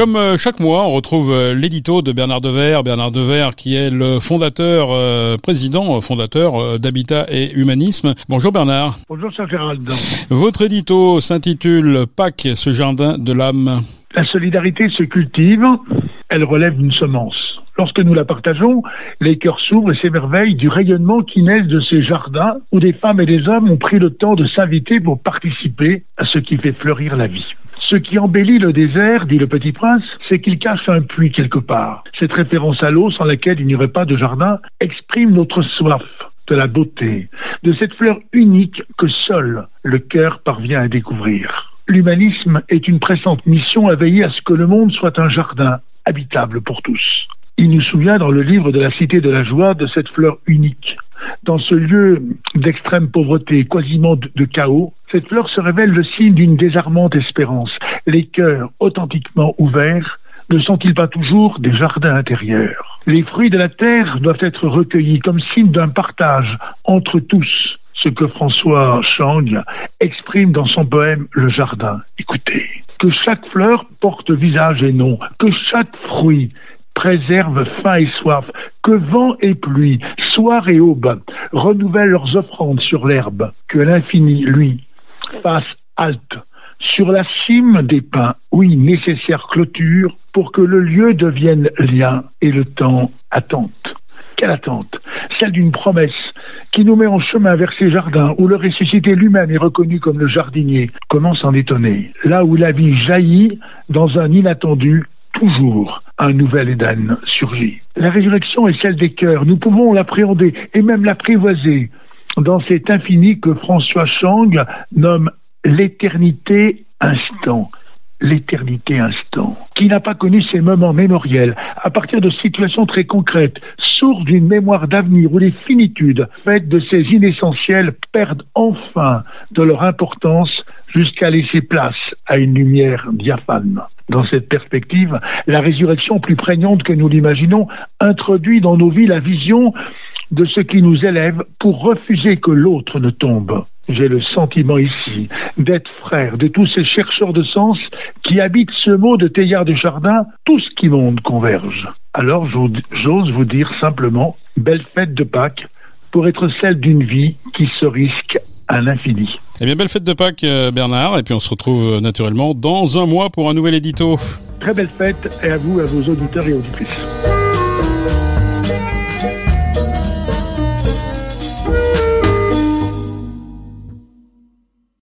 Comme euh, chaque mois, on retrouve euh, l'édito de Bernard Dever. Bernard Dever qui est le fondateur, euh, président fondateur d'Habitat et Humanisme. Bonjour Bernard. Bonjour Saint-Gérald. Votre édito s'intitule Pâques, ce jardin de l'âme. La solidarité se cultive, elle relève d'une semence. Lorsque nous la partageons, les cœurs s'ouvrent et s'émerveillent du rayonnement qui naît de ces jardins où des femmes et des hommes ont pris le temps de s'inviter pour participer à ce qui fait fleurir la vie. Ce qui embellit le désert, dit le petit prince, c'est qu'il cache un puits quelque part. Cette référence à l'eau sans laquelle il n'y aurait pas de jardin exprime notre soif de la beauté, de cette fleur unique que seul le cœur parvient à découvrir. L'humanisme est une pressante mission à veiller à ce que le monde soit un jardin habitable pour tous. Il nous souvient dans le livre de la Cité de la Joie de cette fleur unique, dans ce lieu d'extrême pauvreté, quasiment de chaos, cette fleur se révèle le signe d'une désarmante espérance. Les cœurs authentiquement ouverts ne sont-ils pas toujours des jardins intérieurs? Les fruits de la terre doivent être recueillis comme signe d'un partage entre tous, ce que François Chang exprime dans son poème Le Jardin. Écoutez, que chaque fleur porte visage et nom, que chaque fruit préserve faim et soif, que vent et pluie, soir et aube, renouvellent leurs offrandes sur l'herbe, que l'infini, lui, fasse halte sur la cime des pins, oui, nécessaire clôture pour que le lieu devienne lien et le temps attente. Quelle attente Celle d'une promesse qui nous met en chemin vers ces jardins où le ressuscité lui-même est reconnu comme le jardinier. Comment s'en étonner? Là où la vie jaillit dans un inattendu, toujours un nouvel Éden surgit. La résurrection est celle des cœurs. Nous pouvons l'appréhender et même l'apprivoiser dans cet infini que François Chang nomme l'éternité instant. L'éternité instant, qui n'a pas connu ces moments mémoriels, à partir de situations très concrètes, source d'une mémoire d'avenir où les finitudes faites de ces inessentiels perdent enfin de leur importance jusqu'à laisser place à une lumière diaphane. Dans cette perspective, la résurrection plus prégnante que nous l'imaginons introduit dans nos vies la vision de ce qui nous élève pour refuser que l'autre ne tombe. J'ai le sentiment ici d'être frère de tous ces chercheurs de sens qui habitent ce mot de Théillard de Chardin, tout ce qui monde converge. Alors j'ose vous dire simplement, belle fête de Pâques, pour être celle d'une vie qui se risque à l'infini. Eh bien, belle fête de Pâques, euh, Bernard, et puis on se retrouve euh, naturellement dans un mois pour un nouvel édito. Très belle fête, et à vous, à vos auditeurs et auditrices.